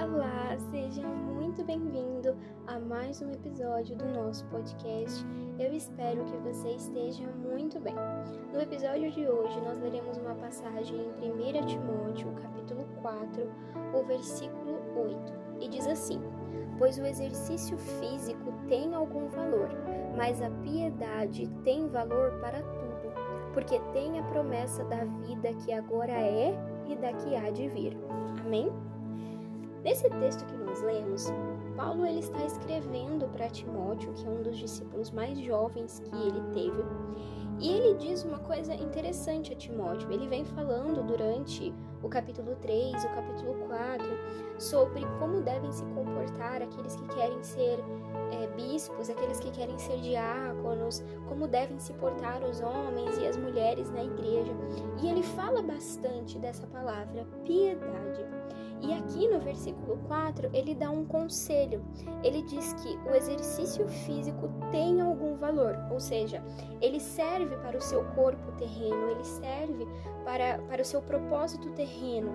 Olá, seja muito bem-vindo a mais um episódio do nosso podcast. Eu espero que você esteja muito bem. No episódio de hoje, nós leremos uma passagem em 1 Timóteo, capítulo 4, o versículo 8, e diz assim: Pois o exercício físico tem algum valor, mas a piedade tem valor para tudo, porque tem a promessa da vida que agora é e da que há de vir. Amém? Nesse texto que nós lemos, Paulo ele está escrevendo para Timóteo, que é um dos discípulos mais jovens que ele teve, e ele diz uma coisa interessante a Timóteo. Ele vem falando durante o capítulo 3, o capítulo 4, sobre como devem se comportar aqueles que querem ser é, bispos, aqueles que querem ser diáconos, como devem se portar os homens e as mulheres na igreja. E ele fala bastante dessa palavra, piedade. E aqui no versículo 4, ele dá um conselho. Ele diz que o exercício físico tem algum valor, ou seja, ele serve para o seu corpo terreno, ele serve para, para o seu propósito terreno.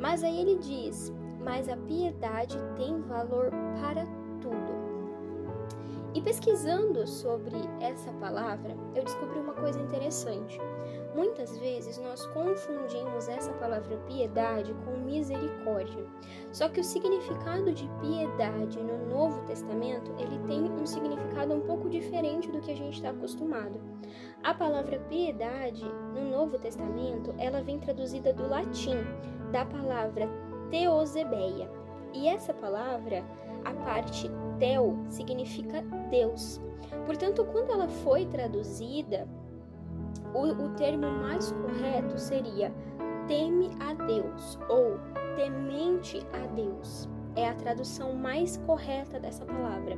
Mas aí ele diz: mas a piedade tem valor para tudo. E pesquisando sobre essa palavra, eu descobri coisa interessante. Muitas vezes nós confundimos essa palavra piedade com misericórdia. Só que o significado de piedade no Novo Testamento, ele tem um significado um pouco diferente do que a gente está acostumado. A palavra piedade no Novo Testamento, ela vem traduzida do latim, da palavra teosebeia. E essa palavra, a parte teo, significa Deus. Portanto, quando ela foi traduzida o, o termo mais correto seria teme a Deus ou temente a Deus. É a tradução mais correta dessa palavra.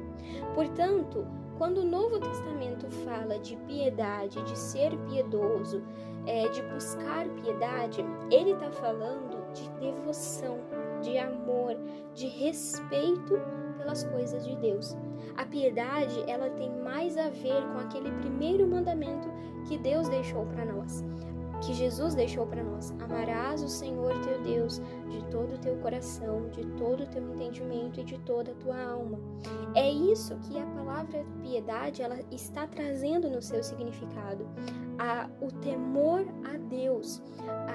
Portanto, quando o Novo Testamento fala de piedade, de ser piedoso, é, de buscar piedade, ele está falando de devoção, de amor, de respeito pelas coisas de Deus. A piedade, ela tem mais a ver com aquele primeiro mandamento que Deus deixou para nós, que Jesus deixou para nós. Amarás o Senhor teu todo o teu coração, de todo o teu entendimento e de toda a tua alma. É isso que a palavra piedade ela está trazendo no seu significado. A, o temor a Deus,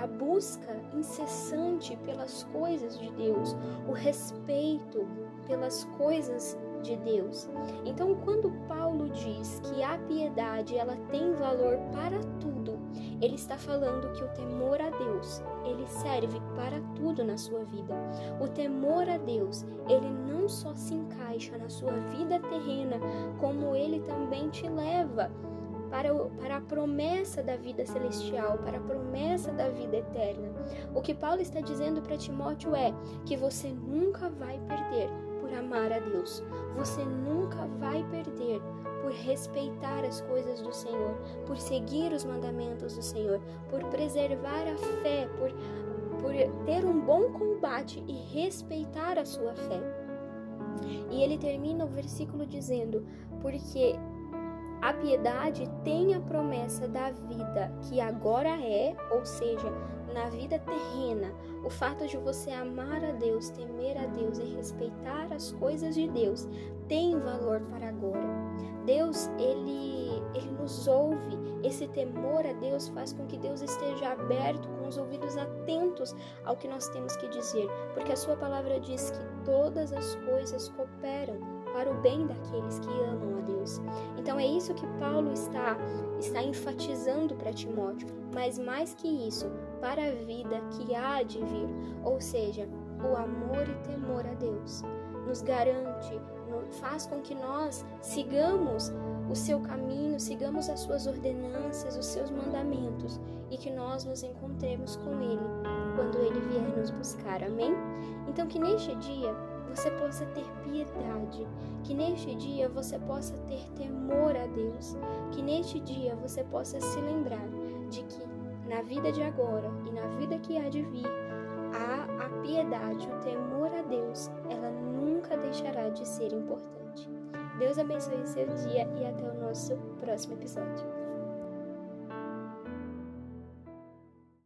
a busca incessante pelas coisas de Deus, o respeito pelas coisas de Deus. Então, quando Paulo diz que a piedade ela tem valor para tudo, ele está falando que o temor a Deus, ele serve para tudo na sua vida. O temor a Deus, ele não só se encaixa na sua vida terrena, como ele também te leva para, o, para a promessa da vida celestial, para a promessa da vida eterna. O que Paulo está dizendo para Timóteo é que você nunca vai perder por amar a Deus. Você nunca vai perder por respeitar as coisas do Senhor, por seguir os mandamentos do Senhor, por preservar a fé, por, por ter um bom combate e respeitar a sua fé. E ele termina o versículo dizendo: Porque a piedade tem a promessa da vida que agora é, ou seja, na vida terrena, o fato de você amar a Deus, temer a Deus e respeitar as coisas de Deus tem valor para agora. Deus, ele, ele nos ouve. Esse temor a Deus faz com que Deus esteja aberto, com os ouvidos atentos ao que nós temos que dizer, porque a sua palavra diz que todas as coisas cooperam para o bem daqueles que amam a Deus. Então é isso que Paulo está está enfatizando para Timóteo, mas mais que isso, para a vida que há de vir, ou seja, o amor e temor a Deus nos garante, faz com que nós sigamos o seu caminho, sigamos as suas ordenanças, os seus mandamentos e que nós nos encontremos com Ele quando Ele vier nos buscar. Amém? Então, que neste dia você possa ter piedade, que neste dia você possa ter temor a Deus, que neste dia você possa se lembrar de que na vida de agora e na vida que há de vir, a, a piedade, o temor a Deus, ela nunca deixará de ser importante. Deus abençoe seu dia e até o nosso próximo episódio.